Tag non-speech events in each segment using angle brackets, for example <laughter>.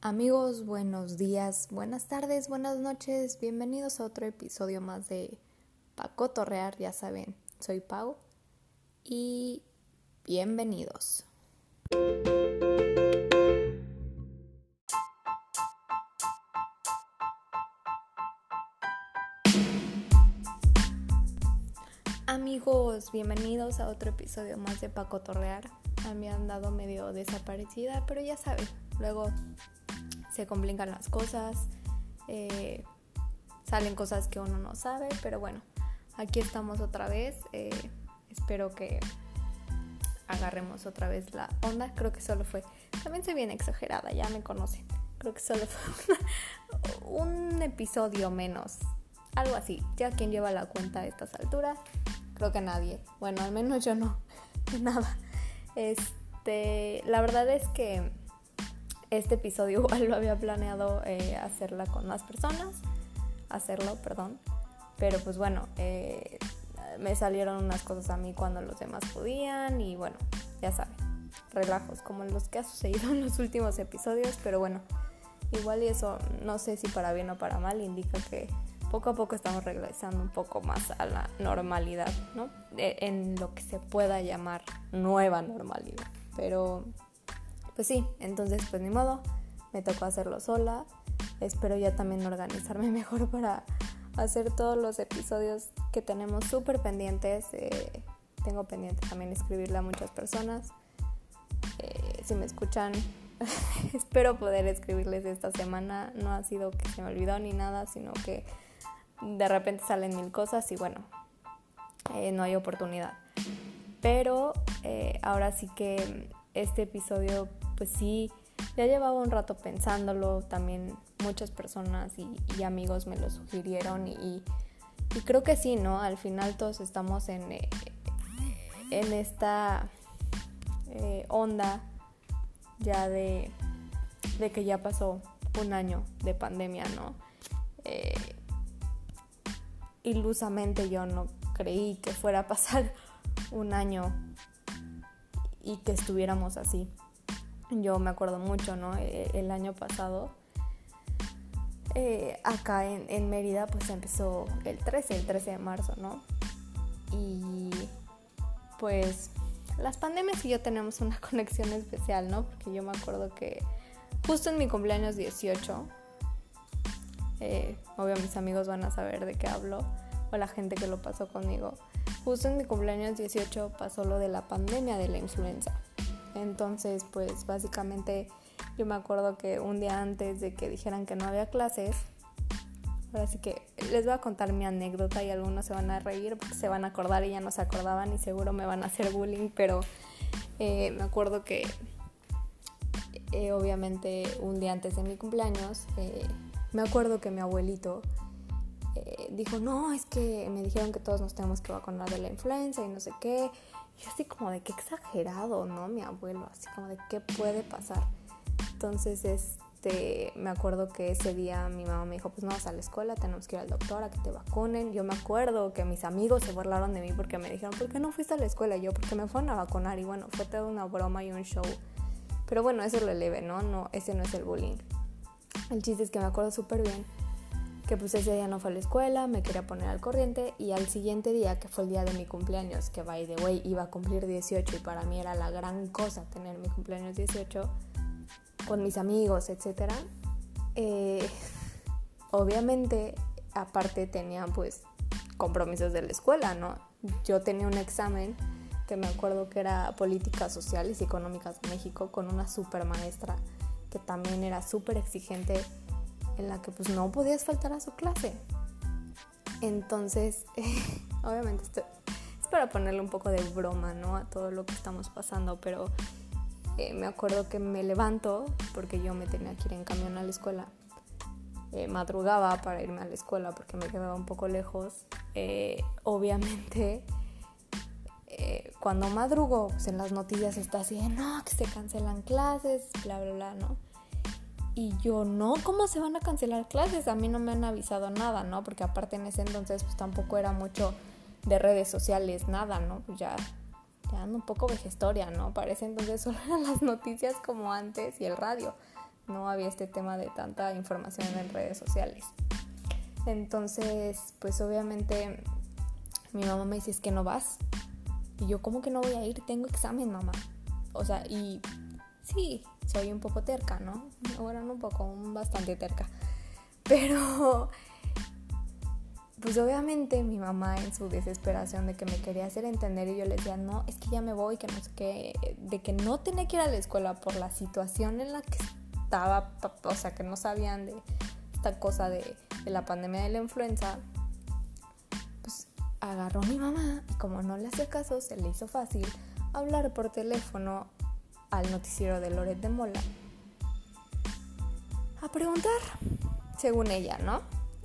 Amigos, buenos días, buenas tardes, buenas noches, bienvenidos a otro episodio más de Paco Torrear, ya saben, soy Pau y bienvenidos. Amigos, bienvenidos a otro episodio más de Paco Torrear. Mí han dado medio desaparecida, pero ya saben, luego se complican las cosas, eh, salen cosas que uno no sabe, pero bueno, aquí estamos otra vez. Eh, espero que agarremos otra vez la onda. Creo que solo fue, también soy bien exagerada, ya me conocen. Creo que solo fue <laughs> un episodio menos, algo así. Ya quien lleva la cuenta a estas alturas, creo que nadie. Bueno, al menos yo no, <laughs> nada. Este, la verdad es que este episodio <laughs> igual lo había planeado eh, hacerla con más personas, hacerlo, perdón. Pero pues bueno, eh, me salieron unas cosas a mí cuando los demás podían y bueno, ya saben, relajos como los que ha sucedido <laughs> en los últimos episodios, pero bueno, igual y eso no sé si para bien o para mal indica que poco a poco estamos regresando un poco más a la normalidad, ¿no? en lo que se pueda llamar nueva normalidad. Pero pues sí, entonces pues ni modo, me tocó hacerlo sola. Espero ya también organizarme <laughs> mejor para hacer todos los episodios que tenemos súper pendientes. Eh, tengo pendiente también escribirle a muchas personas. Eh, si me escuchan, <laughs> espero poder escribirles esta semana. No ha sido que se me olvidó ni nada, sino que de repente salen mil cosas y bueno, eh, no hay oportunidad. Pero ahora sí que este episodio pues sí, ya llevaba un rato pensándolo, también muchas personas y, amigos me lo sugirieron y, creo que sí, ¿no? Al final todos estamos en, eh, en esta eh, onda ya de, de, que ya pasó un año de pandemia, ¿no? Eh, ilusamente yo no creí que fuera a pasar <laughs> un año y que estuviéramos así. Yo me acuerdo mucho, ¿no? E, el año pasado, eh, acá en, Mérida, pues empezó el 13, el 13 de marzo, ¿no? Y pues las pandemias y yo tenemos una <laughs> conexión especial, ¿no? Porque yo me acuerdo que justo en mi cumpleaños 18, eh, obvio mis amigos van a saber de qué hablo, o la gente que lo pasó conmigo, justo en mi cumpleaños 18 pasó lo de la pandemia de la influenza. Entonces, pues básicamente yo me acuerdo que un día antes de que dijeran que no había clases, ahora sí que les voy a contar mi anécdota y algunos se van a reír porque se van a acordar y ya no se acordaban y seguro me van a hacer bullying, pero eh, me acuerdo que eh, obviamente un día antes de mi cumpleaños, eh, me acuerdo que mi abuelito dijo, no, es que me dijeron que todos nos tenemos que vacunar de la influenza y no sé qué. Y así como de qué exagerado, ¿no? Mi abuelo, así como de qué puede pasar. Entonces, este, me acuerdo que ese día mi mamá me dijo, pues no vas a la escuela, tenemos que ir al doctor a que te vacunen. Yo me acuerdo que mis amigos se burlaron de mí porque me dijeron, ¿por qué no fuiste a la escuela? yo, porque me fueron a vacunar y bueno, fue toda una broma y un show. Pero bueno, eso lo eleve, ¿no? No, ese no es el bullying. El chiste es que me acuerdo súper bien que pues ese día no fue a la escuela, me quería poner al corriente y al siguiente día, que fue el día de mi cumpleaños, que by the way iba a cumplir 18 y para mí era la gran cosa tener mi cumpleaños 18 con mis amigos, etc. Eh, <laughs> obviamente, aparte tenía pues compromisos de la escuela, ¿no? Yo tenía un examen que me acuerdo que era Políticas Sociales y Económicas de México con una super maestra que también era súper exigente en la que pues no podías faltar a su clase. Entonces, <laughs> obviamente esto es para ponerle un poco de broma, ¿no? A todo lo que estamos pasando, pero eh, me acuerdo que me levanto porque yo me tenía que ir en camión a la escuela. Eh, madrugaba para irme a la escuela porque me quedaba un poco lejos. Eh, obviamente, cuando madrugo, pues en las noticias está así de no, que se cancelan clases, bla, bla, bla, ¿no? Y yo, no, ¿cómo se van a cancelar clases? A mí no me han avisado nada, ¿no? Porque aparte en ese entonces pues tampoco era mucho de redes sociales, nada, ¿no? Pues ya, ya ando un poco vejestoria, ¿no? Parece entonces <laughs> solo eran las noticias como antes y el radio. no había este tema de tanta información en redes sociales. Entonces, pues obviamente mi mamá me dice, es que no vas. Y yo, ¿cómo que no voy a ir? Tengo examen, mamá. O sea, y sí, soy un poco terca, ¿no? Bueno, no un poco, bastante terca. Pero, pues obviamente mi mamá en su desesperación de que me quería hacer entender y yo le decía, no, es que ya me voy, que no sé qué, de que no tenía que ir a la escuela por la situación en la que estaba, o sea, que no sabían de esta cosa de, la pandemia de la influenza, pues agarró a mi mamá y como no le hacía caso, se le hizo fácil hablar por teléfono al noticiero de Loret de Mola a preguntar, según ella, ¿no?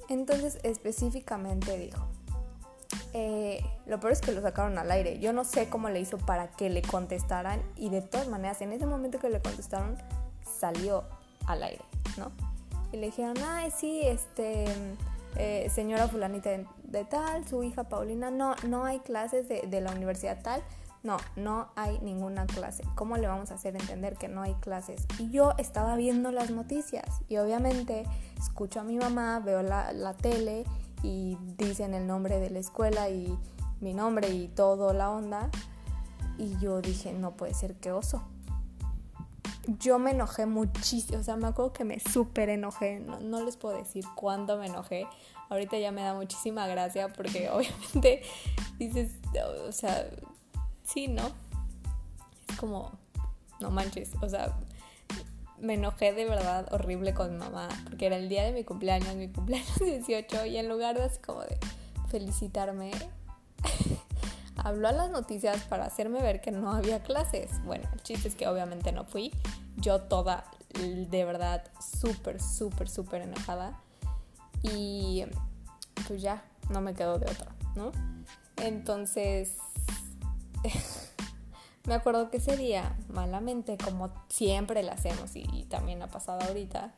Entonces específicamente dijo, eh, lo peor es que lo sacaron al aire. Yo no sé cómo le hizo para que le contestaran y de todas maneras en ese momento que le contestaron salió al aire, ¿no? Y le dijeron, ay, sí, este, eh, señora fulanita de, tal, su hija Paulina, no, no hay clases de, de la universidad tal no, no hay ninguna clase. ¿Cómo le vamos a hacer entender que no hay clases? Y yo estaba viendo las noticias y obviamente escucho a mi mamá, veo la, tele y dicen el nombre de la escuela y mi nombre y todo la onda. Y yo dije, no puede ser que oso. Yo me enojé muchísimo, o sea, me acuerdo que me súper enojé, no, no les puedo decir cuándo me enojé, ahorita ya me da muchísima gracia porque <laughs> obviamente dices, o sea, sí, ¿no? Es como, no manches, o sea, me enojé de verdad horrible con mamá, porque era el día de mi cumpleaños, mi cumpleaños <laughs> 18, y en lugar de así como de felicitarme, <laughs> habló a las noticias para hacerme ver que no había clases. Bueno, el chiste es que obviamente no fui. Yo toda, de verdad, súper, súper, súper enojada. Y pues ya, no me quedo de otra, ¿no? Entonces, <laughs> me acuerdo que ese día, malamente, como siempre lo hacemos y, también ha pasado ahorita,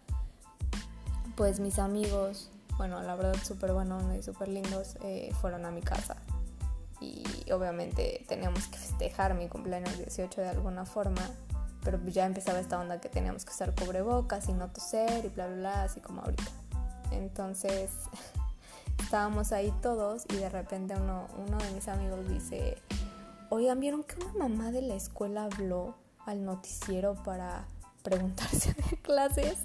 pues mis amigos, bueno, la verdad súper buenos y súper lindos, eh, fueron a mi casa. Y obviamente teníamos que festejar mi cumpleaños 18 de alguna forma, pero ya empezaba esta onda que teníamos que usar cubrebocas y no toser y bla, bla, bla, así como ahorita. Entonces <laughs> estábamos ahí todos y de repente uno de mis amigos dice, Oigan, ¿vieron que una mamá de la escuela habló al noticiero para preguntarse de clases?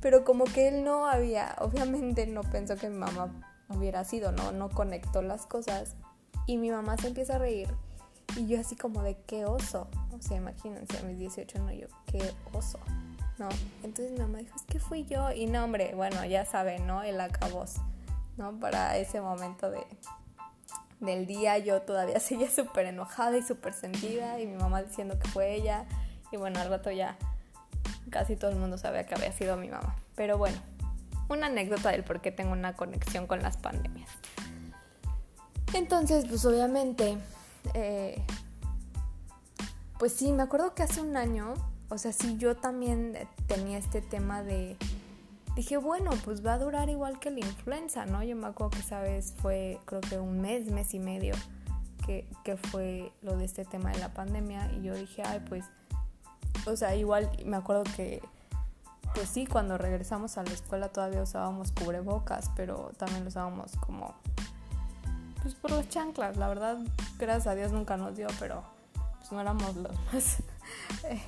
Pero como que él no había, obviamente no pensó que mi mamá hubiera sido, ¿no? No conectó las cosas. Y mi mamá se empieza a reír. Y yo así como de qué oso. O sea, imagínense, a mis 18 no, yo, qué oso. ¿No? Entonces mi mamá dijo, es que fui yo. Y no, hombre, bueno, ya saben, ¿no? El acabos, ¿no? Para ese momento de, del día yo todavía <laughs> seguía súper enojada y súper sentida y mi mamá diciendo que fue ella y bueno, al rato ya casi todo el mundo sabía que había sido mi mamá. Pero bueno, una anécdota del por qué tengo una conexión con las pandemias. Entonces, pues obviamente, eh, pues sí, me acuerdo que hace un año, o sea, sí, yo también tenía este tema de dije, bueno, pues va a durar igual que la influenza, ¿no? Yo me acuerdo que esa vez fue, creo que un mes, mes y medio, que, que fue lo de este tema de la pandemia. Y yo dije, ay, pues, o sea, igual me acuerdo que, pues sí, cuando regresamos a la escuela todavía usábamos cubrebocas, pero también lo usábamos como, pues por las chanclas. La verdad, gracias a Dios nunca nos dio, pero pues no éramos los más <laughs> eh,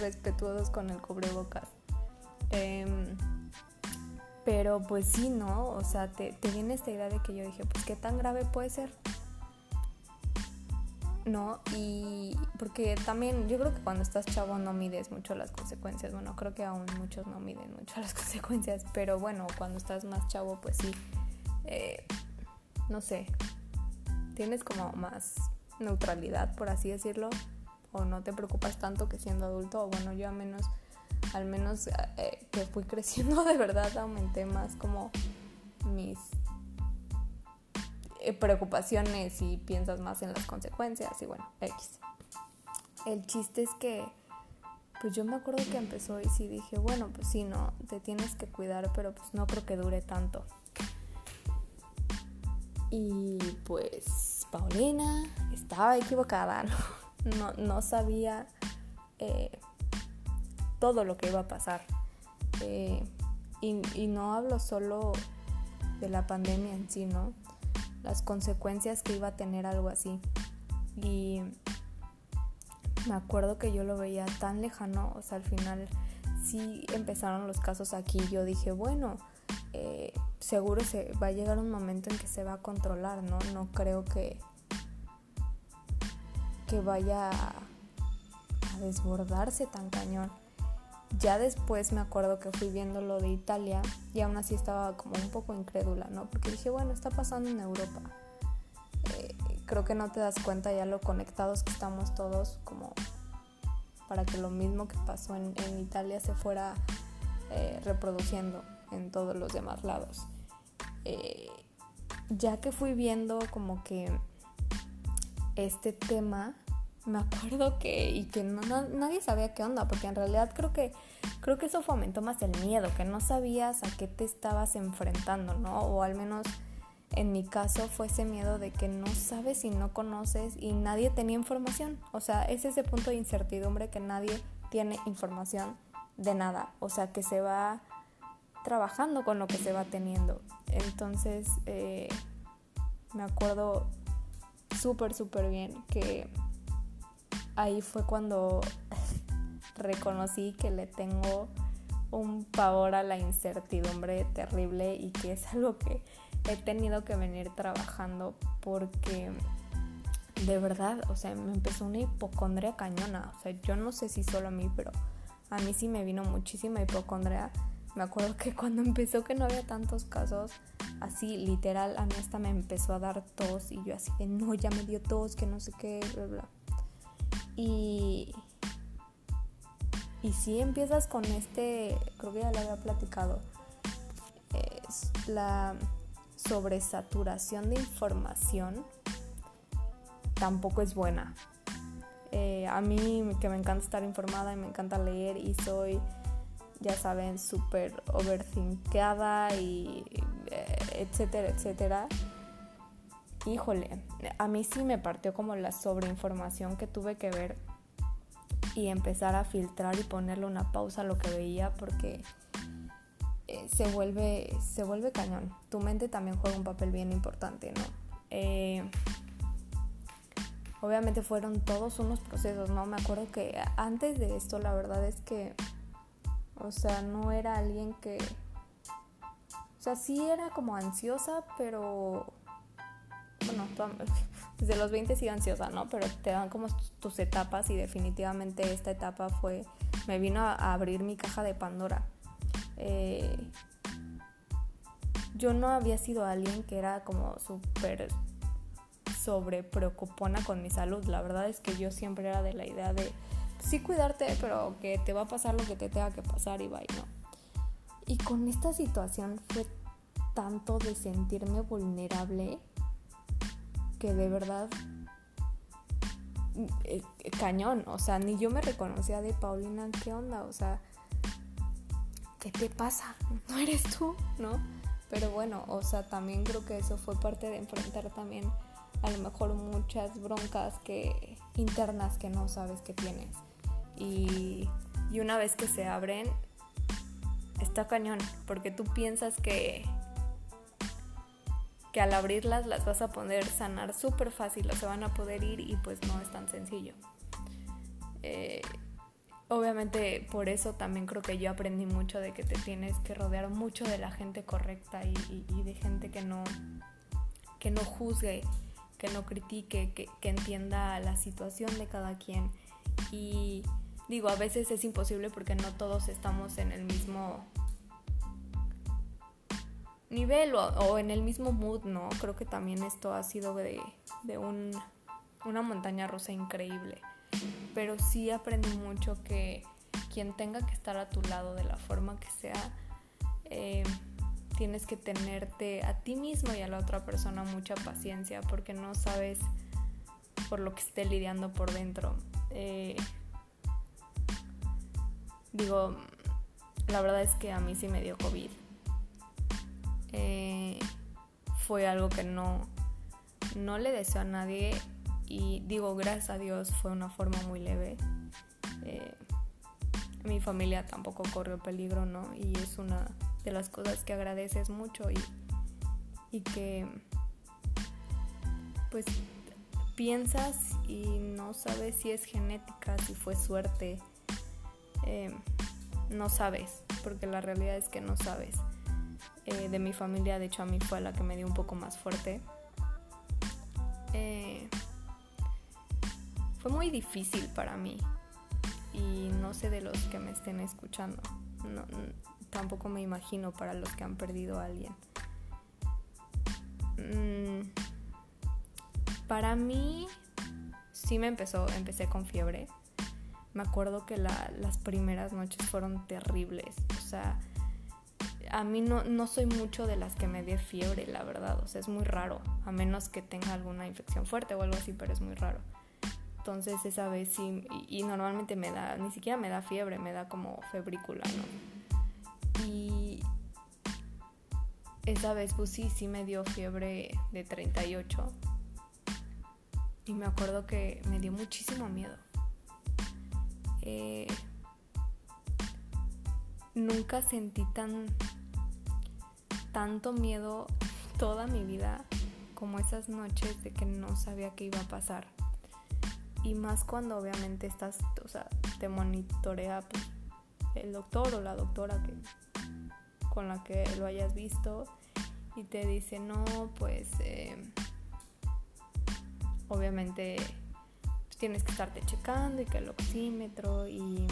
respetuosos con el cubrebocas. Em, pero pues sí, ¿no? O sea, te, viene esta idea de que yo dije, pues qué tan grave puede ser. ¿no? Y porque también yo creo que cuando estás chavo no mides mucho las consecuencias. Bueno, creo que aún muchos no miden mucho las <laughs> consecuencias, pero bueno, cuando estás más chavo, pues sí, eh, no sé, tienes como más neutralidad, por así decirlo, o no te preocupas tanto que siendo adulto, o bueno, yo a menos al menos eh, que fui <laughs> creciendo de verdad aumenté más como mis eh, preocupaciones y piensas más en las consecuencias y bueno, X. El chiste es que pues yo me acuerdo que empezó y sí dije, bueno, pues sí, no, te tienes que cuidar, pero pues no creo que dure tanto. Y pues Paulina estaba equivocada, <laughs> no, no, sabía eh, todo lo que iba a pasar. Eh, y, no hablo solo de la pandemia en sí, ¿no? Las consecuencias que iba a tener algo así. Y me acuerdo que yo lo veía tan lejano, o sea, al final sí empezaron los casos aquí. Yo dije, bueno, eh, seguro se va a llegar un momento en que se va a controlar, ¿no? No creo que, que vaya a, desbordarse tan cañón. Ya después me acuerdo que fui viendo lo de Italia y aún así estaba como un poco incrédula, ¿no? Porque dije, bueno, está pasando en Europa. Eh, creo que no te das cuenta ya lo conectados que estamos todos como para que lo mismo que pasó en, Italia se fuera eh, reproduciendo en todos los demás lados. Eh, ya que fui viendo como que este tema, me acuerdo que y que nadie sabía qué onda, porque en realidad creo que creo que eso fomentó más el miedo, que no sabías a qué te estabas enfrentando, ¿no? O al menos en mi caso fue ese miedo de que no sabes y no conoces y nadie tenía información. O sea, es ese punto de incertidumbre que nadie tiene información de nada. O sea, que se va trabajando con lo que se va teniendo. Entonces, eh, me acuerdo súper, súper bien que ahí fue cuando <laughs> reconocí que le tengo un pavor a la incertidumbre terrible y que es algo que he tenido que venir trabajando porque de verdad, o sea, me empezó una hipocondria cañona. O sea, yo no sé si solo a mí, pero a mí sí me vino muchísima hipocondria. Me acuerdo que cuando <laughs> empezó que no había tantos casos, así literal, a mí hasta me empezó a dar tos y yo así de no, ya me dio tos, que no sé qué, bla, bla. Y, si empiezas con este, creo que ya lo había platicado, la sobresaturación de información tampoco es buena. Eh, a mí que me encanta estar informada y me encanta leer y soy, ya saben, súper overthinkada y eh, etcétera, etcétera. Híjole, a mí sí me partió como la sobreinformación que tuve que ver y empezar a filtrar y ponerle una pausa a lo que veía porque eh, se, vuelve, se vuelve cañón. Tu mente también juega un papel bien importante, ¿no? Eh, obviamente fueron todos unos procesos, ¿no? Me acuerdo que antes de esto la verdad es que, o sea, no era alguien que... O sea, sí era como ansiosa, pero... Desde los 20 sido ansiosa, ¿no? Pero te dan como tus etapas y definitivamente esta etapa fue... Me vino a abrir mi caja de Pandora eh, yo no había sido alguien que era como súper sobre preocupona con mi salud. La verdad es que yo siempre era de la idea de sí cuidarte, pero que te va a pasar lo que te tenga que pasar y vaya, ¿no? Y con esta situación fue tanto de sentirme vulnerable que de verdad eh, cañón, o sea, ni yo me reconocía de Paulina, ¿qué onda? O sea, ¿qué te pasa? No eres tú, ¿no? Pero bueno, o sea, también creo que eso fue parte de enfrentar también a lo mejor muchas broncas que internas que no sabes que tienes. Y, y una vez que se abren, está cañón, porque tú piensas que, que al abrirlas las vas a poder sanar súper fácil o se van a poder ir y pues no es tan sencillo. Eh, obviamente por eso también creo que yo aprendí mucho de que te tienes que rodear mucho de la gente correcta y, de gente que no, que no juzgue, que no critique, que, que, entienda la situación de cada quien. Y digo, a veces es imposible porque no todos estamos en el mismo nivel o, en el mismo mood, ¿no? Creo que también esto ha sido de, de un, una montaña rusa increíble pero sí aprendí mucho que quien tenga que estar a tu lado de la forma que sea, eh, tienes que tenerte a ti mismo y a la otra persona mucha paciencia porque no sabes por lo que esté lidiando por dentro. Eh, digo, la verdad es que a mí sí me dio COVID. Eh, fue algo que no, no le deseo a nadie y digo, gracias a Dios fue una forma muy leve. Eh, mi familia tampoco corrió peligro, ¿no? Y es una de las cosas que agradeces mucho y, y que pues piensas y no sabes si es genética, si fue suerte. Eh, no sabes, porque la realidad es que no sabes. Eh, de mi familia, de hecho a mí fue la que me dio un poco más fuerte. Eh, fue muy difícil para mí y no sé de los que me estén escuchando. tampoco me imagino para los que han perdido a alguien. Mm, para mí sí me empezó, empecé con fiebre. Me acuerdo que las primeras noches fueron terribles. O sea, a mí no, no soy mucho de las que me dé fiebre, la verdad. O sea, es muy raro. A menos que tenga alguna infección fuerte o algo así, pero es muy raro. Entonces esa vez sí, y, normalmente me da, ni siquiera me da fiebre, me da como febrícula, ¿no? Y esa vez pues sí, sí me dio fiebre de 38. Y me acuerdo que me dio muchísimo miedo. Eh, nunca sentí tan tanto miedo toda mi vida como esas noches de que no sabía qué iba a pasar. Y más cuando obviamente estás, o sea, te monitorea pues, el doctor o la doctora que, con la que lo hayas visto y te dice, no, pues eh, obviamente tienes que estarte checando y que el oxímetro y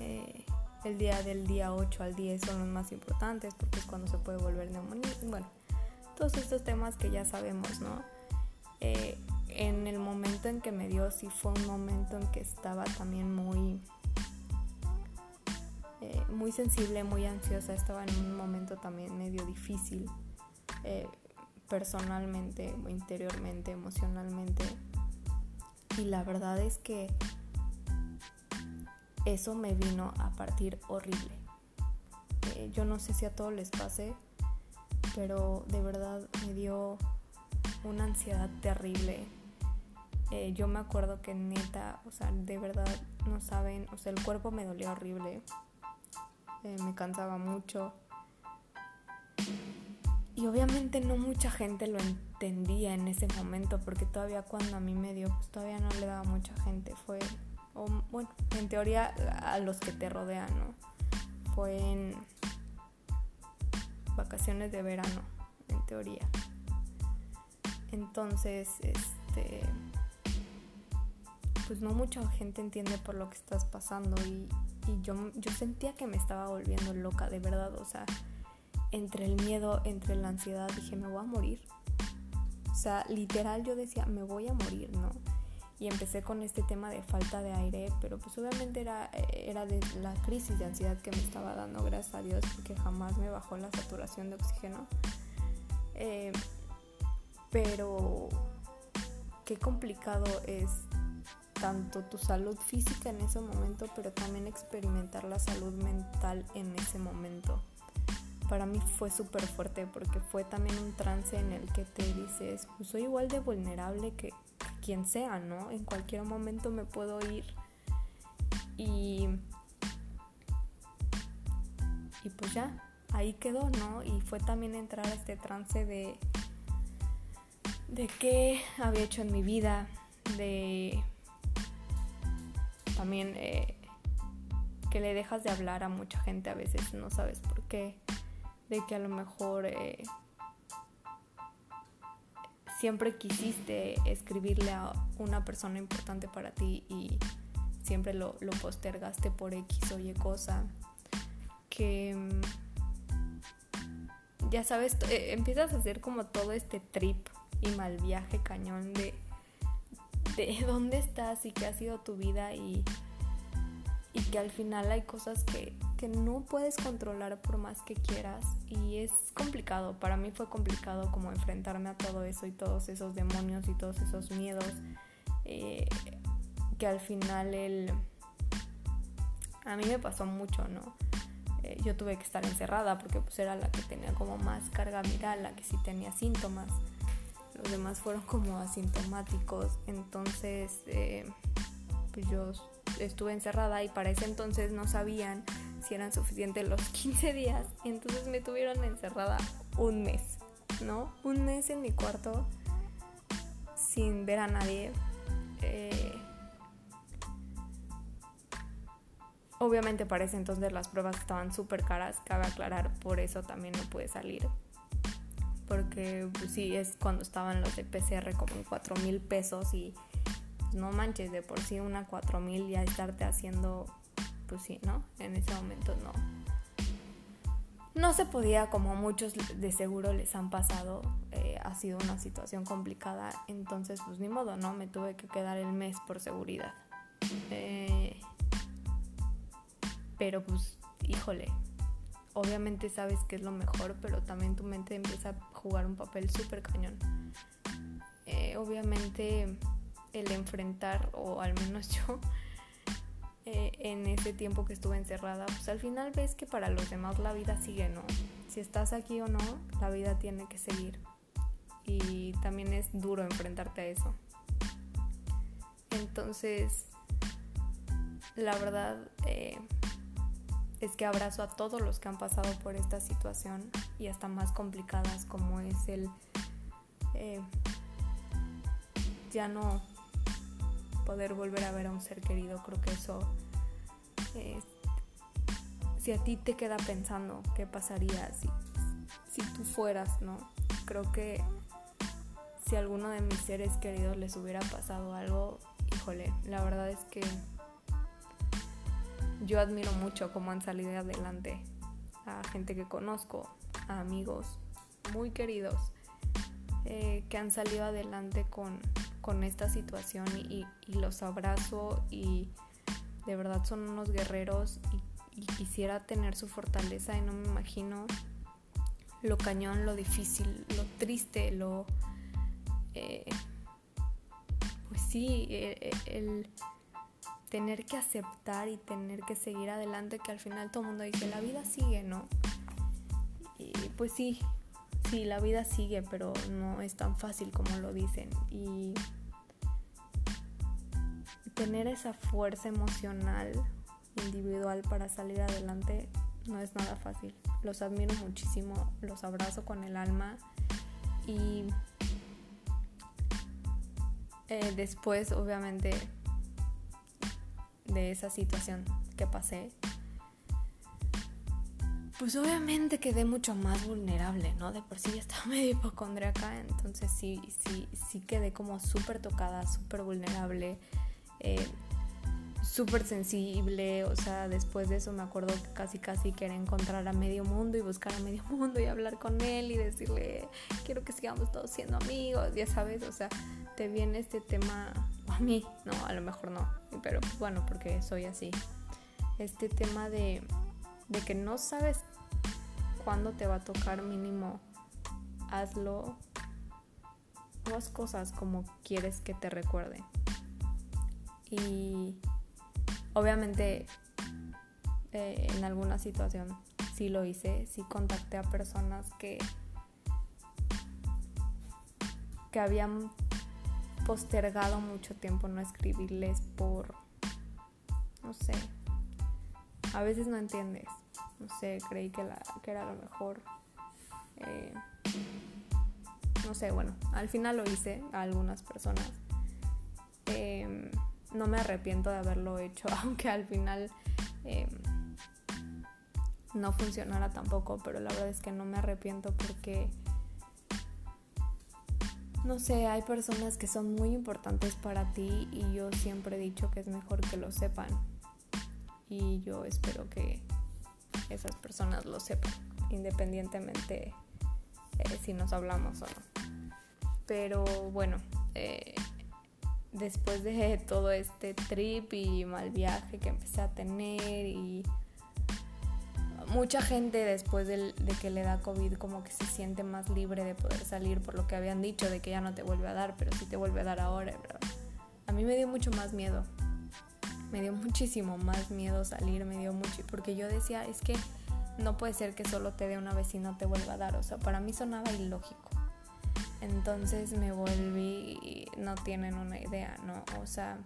eh, el día del día 8 al 10 son los más importantes porque es cuando se puede volver neumonía. Bueno, todos estos temas que ya sabemos, ¿no? Eh, en el momento en que me dio, sí fue un momento en que estaba también muy, eh, muy sensible, muy ansiosa, estaba en un momento también medio difícil, eh, personalmente, interiormente, emocionalmente. Y la verdad es que eso me vino a partir horrible. Eh, yo no sé si a todos les pase, pero de verdad me dio una ansiedad terrible eh, yo me acuerdo que neta, o sea, de verdad no saben, o sea, el cuerpo me dolía horrible, eh, me cansaba mucho. Y obviamente no mucha gente lo entendía en ese momento, porque todavía cuando a mí me dio, pues todavía no le daba mucha gente. Fue, bueno, en teoría a los que te rodean, ¿no? Fue en vacaciones de verano, en teoría. Entonces, este pues no mucha gente entiende por lo que estás pasando y, yo, yo sentía que me estaba volviendo loca, de verdad, o sea, entre el miedo, entre la ansiedad, dije, me voy a morir. O sea, literal yo decía, me voy a morir, ¿no? Y empecé con este tema de falta de aire, pero pues obviamente era, era de la crisis de ansiedad que me estaba dando, gracias a Dios, porque jamás me bajó la saturación de oxígeno. Eh, pero qué complicado es tanto tu salud física en ese momento, pero también experimentar la salud mental en ese momento. Para mí fue súper fuerte porque fue también un trance en el que te dices, pues soy igual de vulnerable que, quien sea, ¿no? En cualquier momento me puedo ir. Y, y pues ya, ahí quedó, ¿no? Y fue también entrar a este trance de, de qué había hecho en mi vida, de también eh, que le dejas de hablar a mucha gente a veces, no sabes por qué, de que a lo mejor eh, siempre quisiste escribirle a una persona importante para ti y siempre lo, postergaste por X o Y cosa, que mm, ya sabes, eh, empiezas a hacer como todo este trip y mal viaje cañón de de <laughs> dónde estás y qué ha sido tu vida y, y que al final hay cosas que, no puedes controlar por más que quieras y es complicado, para mí fue complicado como enfrentarme a todo eso y todos esos demonios y todos esos miedos eh, que al final el... A mí me pasó mucho, ¿no? Eh, yo tuve que estar encerrada porque pues era la que tenía como más carga viral, la que sí tenía síntomas. Los demás fueron como asintomáticos, entonces eh, pues yo estuve encerrada y para ese entonces no sabían si eran suficientes los <laughs> 15 días. Entonces me tuvieron encerrada un mes, ¿no? Un mes en mi cuarto sin ver a nadie. Eh, obviamente para entonces las pruebas estaban súper caras, cabe aclarar, por eso también no pude salir. Porque pues, sí, es cuando estaban los de PCR como en 4 mil pesos y pues, no manches, de por sí una 4 mil ya estarte haciendo, pues sí, ¿no? En ese momento no. No se podía, como muchos de seguro les han pasado, eh, ha sido una situación complicada, entonces pues ni modo, ¿no? Me tuve que quedar el mes por seguridad. Eh, pero pues, híjole, obviamente sabes que es lo mejor, pero también tu mente empieza a jugar un papel súper cañón. Eh, obviamente el enfrentar, o al menos <laughs> yo, eh, en ese tiempo que estuve encerrada, pues al final ves que para los demás la vida sigue, ¿no? Si estás aquí o no, la vida tiene que seguir. Y también es duro enfrentarte a eso. Entonces, la verdad eh, es que abrazo a todos los que han pasado por esta situación y hasta más complicadas como es el eh, ya no poder volver a ver a un ser querido. Creo que eso, eh, si a ti te queda pensando qué pasaría si, si tú fueras, ¿no? Creo que si a alguno de mis seres queridos les hubiera pasado algo, híjole, la verdad es que yo admiro mucho cómo han salido adelante a gente que conozco, a amigos muy queridos eh, que han salido adelante con, con esta situación y, los abrazo y de verdad son unos guerreros y, quisiera tener su fortaleza y no me imagino lo cañón, lo difícil, lo triste, lo... Eh, pues sí, e, e, el, tener que aceptar y tener que seguir adelante que al final todo el mundo dice la vida sigue, ¿no? Y pues sí, sí, la vida sigue, pero no es tan fácil como lo dicen. Y tener esa fuerza emocional individual para salir adelante no es nada fácil. Los admiro muchísimo, los abrazo con el alma y eh, después obviamente de esa situación que pasé, pues obviamente quedé mucho más vulnerable, ¿no? De por sí ya estaba <laughs> medio hipocondriaca, entonces sí, sí, sí quedé como súper tocada, súper vulnerable, eh, súper sensible, o sea, después de eso me acuerdo que casi casi quería encontrar a medio mundo y buscar a medio <laughs> mundo y hablar con él y decirle, quiero que sigamos todos siendo amigos, ya sabes, o sea, te viene este tema, a mí, no, a lo mejor no, pero bueno, porque soy así, este tema de, de que no sabes cuando te va a tocar mínimo, hazlo, haz cosas como quieres que te recuerde. Y obviamente eh, en alguna situación sí lo hice, sí contacté a personas que, que habían postergado mucho tiempo no escribirles por, no sé, a veces no entiendes no sé, creí que, era lo mejor. Eh, no sé, bueno, al final lo hice a algunas personas. Em, no me arrepiento de haberlo hecho, <laughs> aunque al final em, no funcionara tampoco, pero la verdad es que no me arrepiento porque, no sé, hay personas que son muy importantes para ti y yo siempre he dicho que es mejor que lo sepan. Y yo espero que esas personas lo sepan, independientemente eh, si nos hablamos o no. Pero bueno, eh, después de <laughs> todo este trip y mal viaje que empecé a tener y mucha gente después de, que le da COVID como que se siente más libre de poder salir por lo que habían dicho de que ya no te vuelve a dar, pero sí te vuelve a dar ahora. A mí me dio mucho más miedo me dio muchísimo más miedo salir, me dio mucho, porque yo decía, es que no puede ser que solo te dé una vez y no te vuelva a dar, o sea, para mí sonaba ilógico. Entonces me volví no tienen una idea, ¿no? O sea,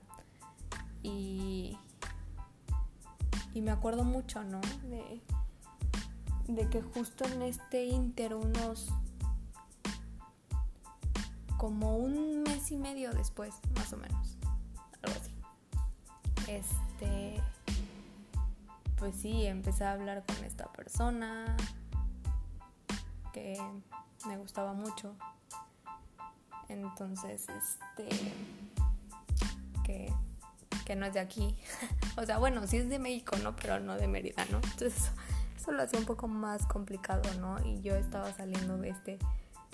y, y me acuerdo mucho, ¿no? De, de que justo en este inter unos como un mes y medio después, más o menos. Este, pues sí, empecé a hablar con esta persona que me gustaba mucho. Entonces, este, que, que no es de aquí. <laughs> o sea, bueno, sí es de México, ¿no? Pero no de Mérida, ¿no? Entonces, <laughs> eso, lo hace un poco más complicado, ¿no? Y yo estaba saliendo de este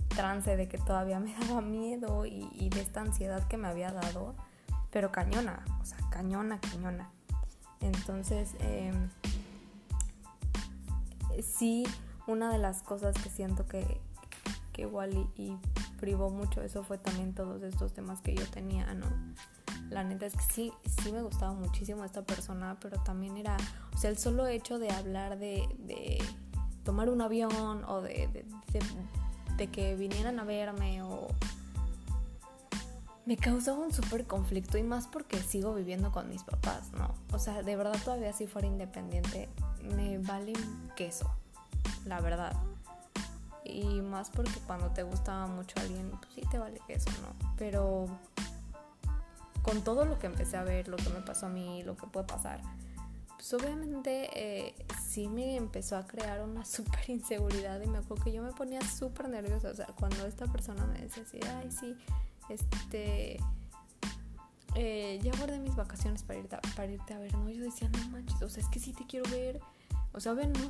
trance de que todavía me <laughs> daba miedo y, de esta ansiedad que me había dado, pero cañona, o sea, cañona, cañona. Entonces, em, sí, una de las cosas que siento que, que igual y, privó mucho eso fue también todos estos temas que yo tenía, ¿no? La neta es que sí, sí me gustaba muchísimo esta persona, pero también era, o sea, el solo hecho de hablar de, de tomar un avión o de, de de que vinieran a verme o me causaba un súper conflicto y más porque sigo viviendo con mis papás, ¿no? O sea, de verdad todavía si fuera independiente me vale queso, la verdad. Y más porque cuando te gustaba mucho alguien, pues sí te vale queso, ¿no? Pero con todo lo que empecé a ver, lo que me pasó a mí, lo que puede pasar, pues obviamente eh, sí me empezó a crear una <laughs> súper inseguridad y me acuerdo que yo me ponía súper nerviosa, o sea, cuando esta persona me decía así, ay, sí, este, eh, ya guardé mis vacaciones para irte, a, para irte a ver, ¿no? Yo decía, no manches, o sea, es que sí te quiero ver. O sea, no,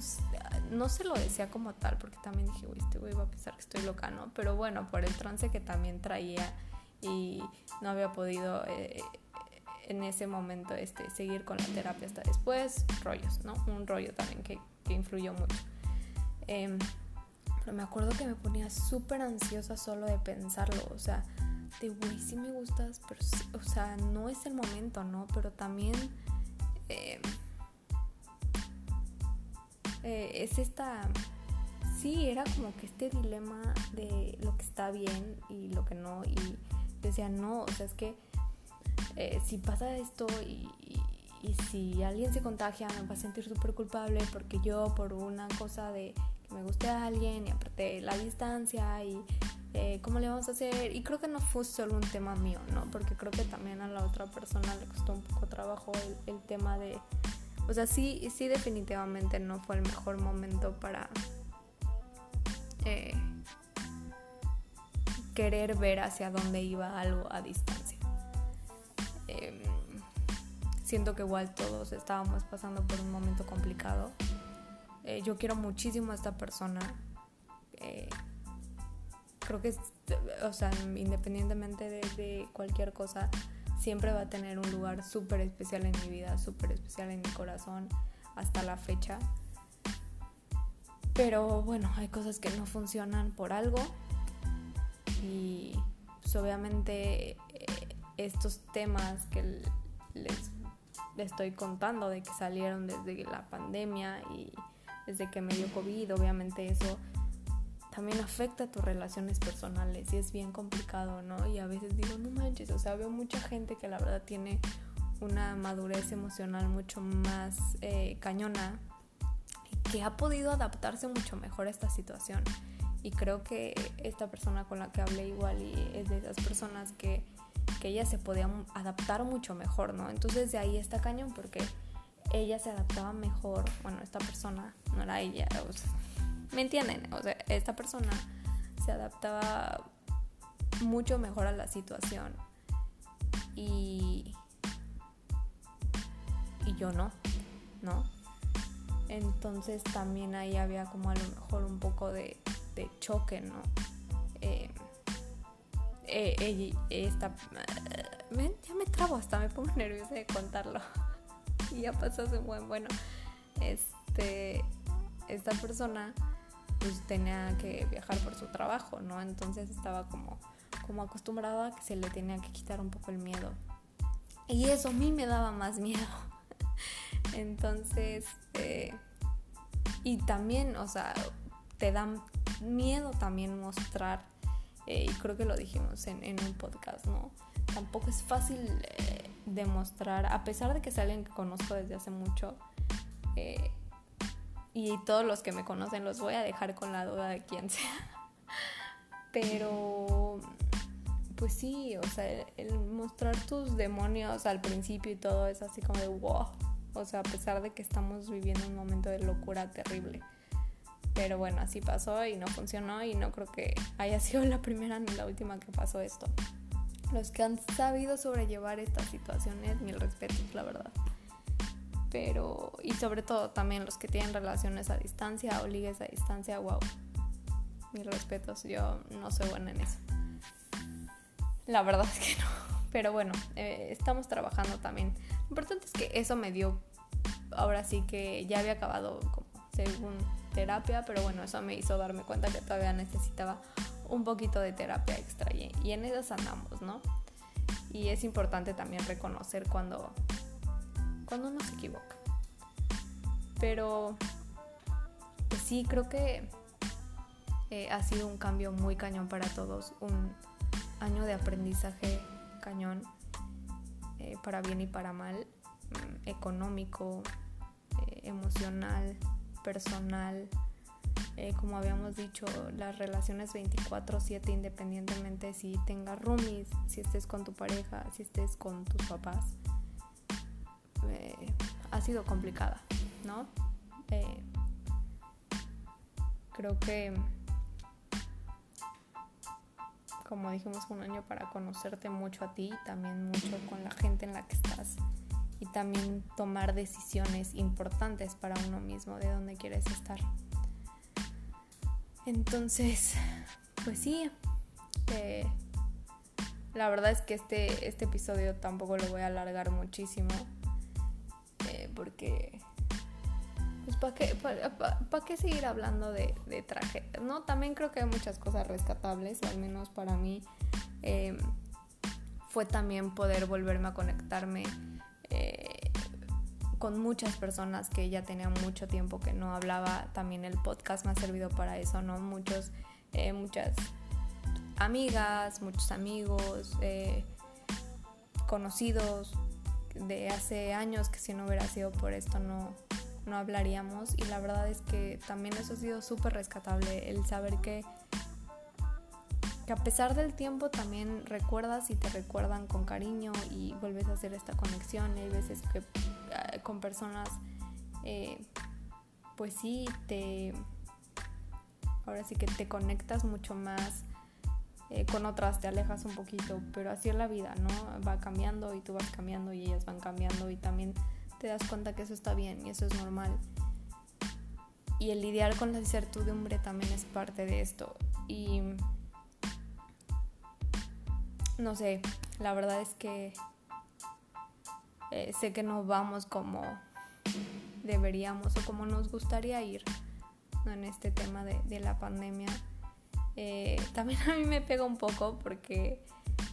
no se lo decía como tal, porque también dije, güey, este güey va a pensar que estoy loca, ¿no? Pero bueno, por el trance que también traía y no había podido eh, en ese momento este, seguir con la terapia hasta después, rollos, ¿no? Un rollo también que, que influyó mucho. Em, pero me acuerdo que me ponía súper ansiosa solo de pensarlo, o sea, de güey, sí me gustas, pero, o sea, no es el momento, ¿no? Pero también em, eh, es esta, sí, era como que este dilema de lo que está bien y lo que no, y decía, no, o sea, es que eh, si pasa esto y, si alguien se contagia me va a sentir súper culpable porque yo por una cosa de que me guste a alguien y aparte la distancia y eh, cómo le vamos a hacer y creo que no fue solo un tema mío, ¿no? Porque creo que también a la otra persona le costó un poco trabajo el, tema de, o sea, sí, sí definitivamente no fue el mejor momento para eh, querer ver hacia dónde iba algo a distancia. Em, siento que igual todos estábamos pasando por un momento complicado. Eh, yo quiero muchísimo a esta persona. Eh, creo que, o sea, independientemente de, cualquier cosa, siempre va a tener un lugar súper especial en mi vida, súper especial en mi corazón hasta la fecha. Pero bueno, hay cosas que no funcionan por algo y pues obviamente estos temas que les, estoy contando de que salieron desde la pandemia y desde que me dio COVID, obviamente eso también afecta a tus relaciones personales y es bien complicado, ¿no? Y a veces digo, no manches, o sea, veo mucha gente que la verdad tiene una madurez emocional mucho más eh, cañona que ha podido adaptarse mucho mejor a esta situación. Y creo que esta persona con la que hablé igual y es de esas personas que que ella se podía adaptar mucho mejor, ¿no? Entonces de ahí está cañón porque ella se adaptaba mejor, bueno, esta persona, no era ella, ¿me entienden? O sea, esta persona se adaptaba mucho mejor a la situación y, y yo no, ¿no? Entonces también ahí había como a lo mejor un poco de, de choque, ¿no? Eh, eh, esta, ya me trabo, hasta me pongo <laughs> nerviosa de contarlo. <laughs> y ya pasó hace buen, bueno, este, esta persona pues tenía que viajar por su trabajo, ¿no? Entonces estaba como, como acostumbrada a que se le tenía que quitar un poco el miedo. Y eso a mí me daba más miedo. <laughs> Entonces, eh, y también, o sea, te da miedo también mostrar eh, y creo que lo dijimos en, un podcast, ¿no? Tampoco es fácil eh, demostrar, a pesar de que es alguien que conozco desde hace mucho, Eh, y todos los que me conocen los voy a dejar con la duda de quién sea. Pero, pues sí, o sea, el, mostrar tus demonios al principio y todo es así como de wow. O sea, a pesar de que estamos viviendo un momento de locura terrible. Pero bueno, así pasó y no funcionó y no creo que haya <laughs> sido la primera ni la última que pasó esto. Los que han sabido sobrellevar estas situaciones, mil respetos, la verdad. Pero, y sobre todo también los que tienen relaciones a distancia o ligues a distancia, wow. Mil respetos, yo no soy buena en eso. La verdad es que <laughs> no. Pero bueno, eh, estamos trabajando también. Lo importante es que eso me dio, ahora sí que ya había acabado como según terapia, pero bueno, eso me hizo darme cuenta que todavía necesitaba un poquito de terapia extra y, en esas andamos, ¿no? Y es importante también reconocer cuando, cuando uno se equivoca. Pero pues sí, creo que eh, ha sido un cambio muy cañón para todos, un año de aprendizaje cañón, eh, para bien y para mal, mm, económico, eh, emocional, personal, como habíamos dicho, las relaciones 24/7 independientemente si tengas roomies, si estés con tu pareja, si estés con tus papás, eh, ha sido complicada, ¿no? Eh, creo que, como dijimos, un año para conocerte mucho a ti, también mucho con la gente en la que estás y también tomar decisiones importantes para uno mismo de dónde quieres estar. Entonces, pues sí, eh, la verdad es que este, este episodio tampoco lo voy a alargar muchísimo, porque, pues, ¿para qué, para, qué seguir hablando de, de tragedias? ¿no? También creo que hay muchas cosas rescatables, al menos para mí eh, fue también poder volverme a conectarme eh, con muchas personas que ya tenía mucho tiempo que no hablaba. También el podcast me ha servido para eso, ¿no? Muchos, eh, muchas amigas, muchos amigos, eh, conocidos de hace años que si no hubiera sido por esto no, no hablaríamos. Y la verdad es que también eso ha sido súper rescatable, el saber que que a pesar del tiempo también recuerdas y te recuerdan con cariño y vuelves a hacer esta conexión. Hay veces que eh, con personas, eh, pues sí, te. Ahora sí que te conectas mucho más. Eh, con otras te alejas un poquito, pero así es la vida, ¿no? Va cambiando y tú vas cambiando y ellas van cambiando y también te das cuenta que eso está bien y eso es normal. Y el lidiar con la incertidumbre también es parte de esto. Y no sé, la verdad es que eh, sé que no vamos como deberíamos o como nos gustaría ir en este tema de, la pandemia. Eh, también a mí me pega un poco porque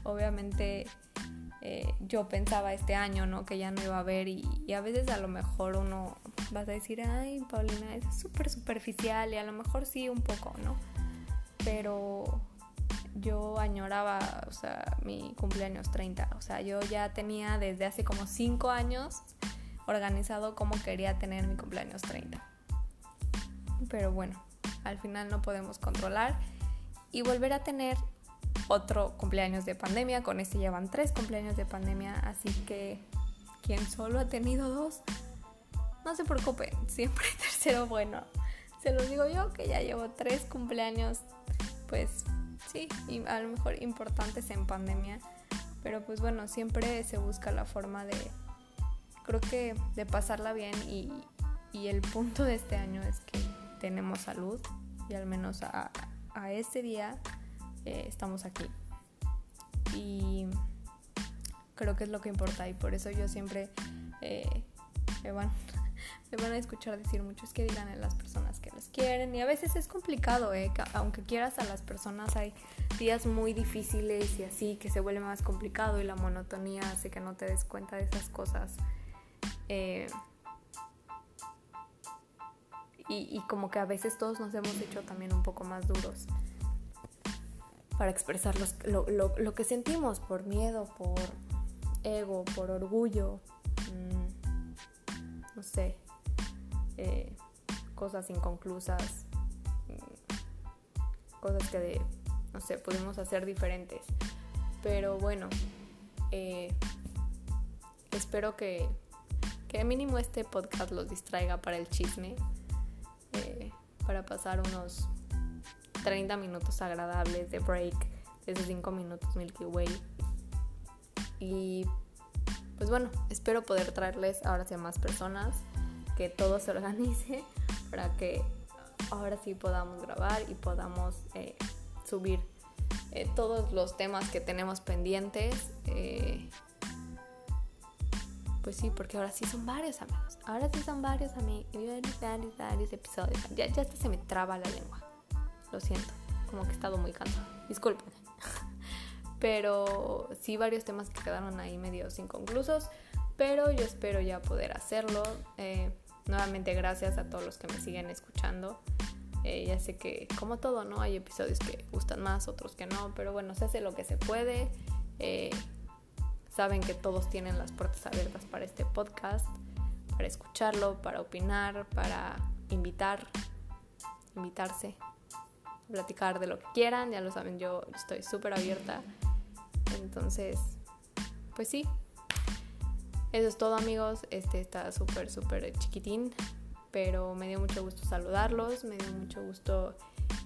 obviamente eh, yo pensaba este año, ¿no? Que ya no iba a haber y, a veces a lo mejor uno vas a decir, ay, Paulina, es súper superficial y a lo mejor sí un poco, ¿no? Pero yo añoraba, o sea, mi cumpleaños 30. O sea, yo ya tenía desde hace como 5 años organizado cómo quería tener mi cumpleaños 30. Pero bueno, al final no podemos controlar y volver a tener otro cumpleaños de pandemia. Con este llevan tres cumpleaños de pandemia, así que quien solo ha tenido dos, no se preocupe, <laughs> siempre tercero bueno. Se los digo yo que ya llevo tres cumpleaños, pues sí, y a lo mejor importantes en pandemia, pero pues bueno, siempre se busca la forma de, creo que de pasarla bien y, el punto de este año es que tenemos salud y al menos a, a este día eh, estamos aquí. Y creo que es lo que importa y por eso yo siempre, eh, bueno, <laughs> me van a escuchar decir mucho es que digan a las personas que las quieren y a veces es complicado, ¿eh? aunque quieras a las personas hay días muy difíciles y así que se vuelve más complicado y la monotonía hace que no te des cuenta de esas cosas. Eh, y, como que a veces todos nos hemos hecho también un poco más duros para expresar lo, lo, que sentimos por miedo, por ego, por orgullo, mm, no sé, eh, cosas inconclusas, mm, cosas que, no sé, pudimos hacer diferentes. Pero bueno, eh, espero que, que mínimo este podcast los distraiga para el chisme, para pasar unos 30 minutos agradables de break, de esos 5 minutos Milky Way. Y pues bueno, espero poder traerles ahora sí a más personas, que todo se organice <laughs> para que ahora sí podamos grabar y podamos eh, subir eh, todos los temas que tenemos pendientes. Eh, pues sí, porque ahora sí son varios amigos. Ahora sí son varios amigos. Varios, varios, episodios. Ya, ya hasta se me traba la lengua. Lo siento. Como que he estado muy cansado. Disculpen. <laughs> pero sí varios temas que quedaron ahí medios inconclusos, pero yo espero ya poder hacerlo. Eh, nuevamente gracias a todos los que me siguen escuchando. Eh, ya sé que como todo, ¿no? Hay episodios que gustan más, otros que no, pero bueno, se hace lo que se puede. Eh, saben que todos tienen las puertas abiertas para este podcast, para escucharlo, para opinar, para invitar, invitarse, platicar de lo que quieran, ya lo saben, yo estoy súper abierta. Entonces, pues sí. Eso es todo amigos. Este está súper, súper chiquitín. Pero me dio mucho gusto saludarlos. Me dio mucho gusto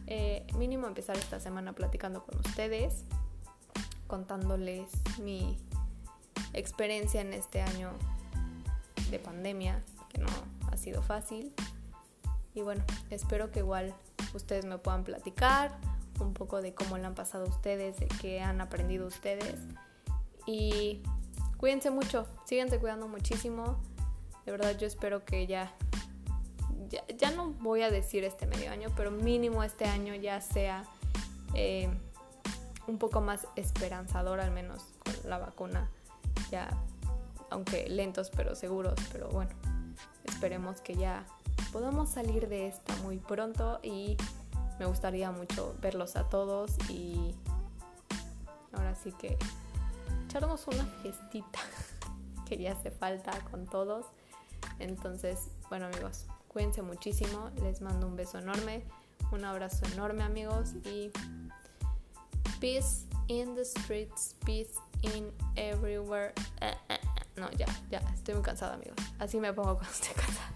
eh, mínimo empezar esta semana platicando con ustedes. Contándoles mi experiencia en este año de pandemia. Que no ha sido fácil. Y bueno, espero que igual ustedes me puedan platicar un poco de cómo le han pasado ustedes, de qué han aprendido ustedes. Y cuídense mucho, síganse cuidando muchísimo. De verdad yo espero que ya, ya, no voy a decir este medio año, pero mínimo este año ya sea eh, un poco más esperanzador al menos con la vacuna. Ya, aunque lentos pero seguros, pero bueno, esperemos que ya podamos salir de esta muy pronto y me gustaría mucho verlos a todos y ahora sí que echarnos una fiestita <laughs> que ya hace falta con todos. Entonces, bueno amigos, cuídense muchísimo, les mando un beso enorme, un abrazo enorme amigos y peace in the streets, peace in everywhere. Eh, eh, eh. No, ya, ya, estoy muy cansada amigos. Así me pongo cuando estoy <laughs> cansada.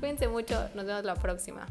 Cuídense mucho, nos vemos la próxima.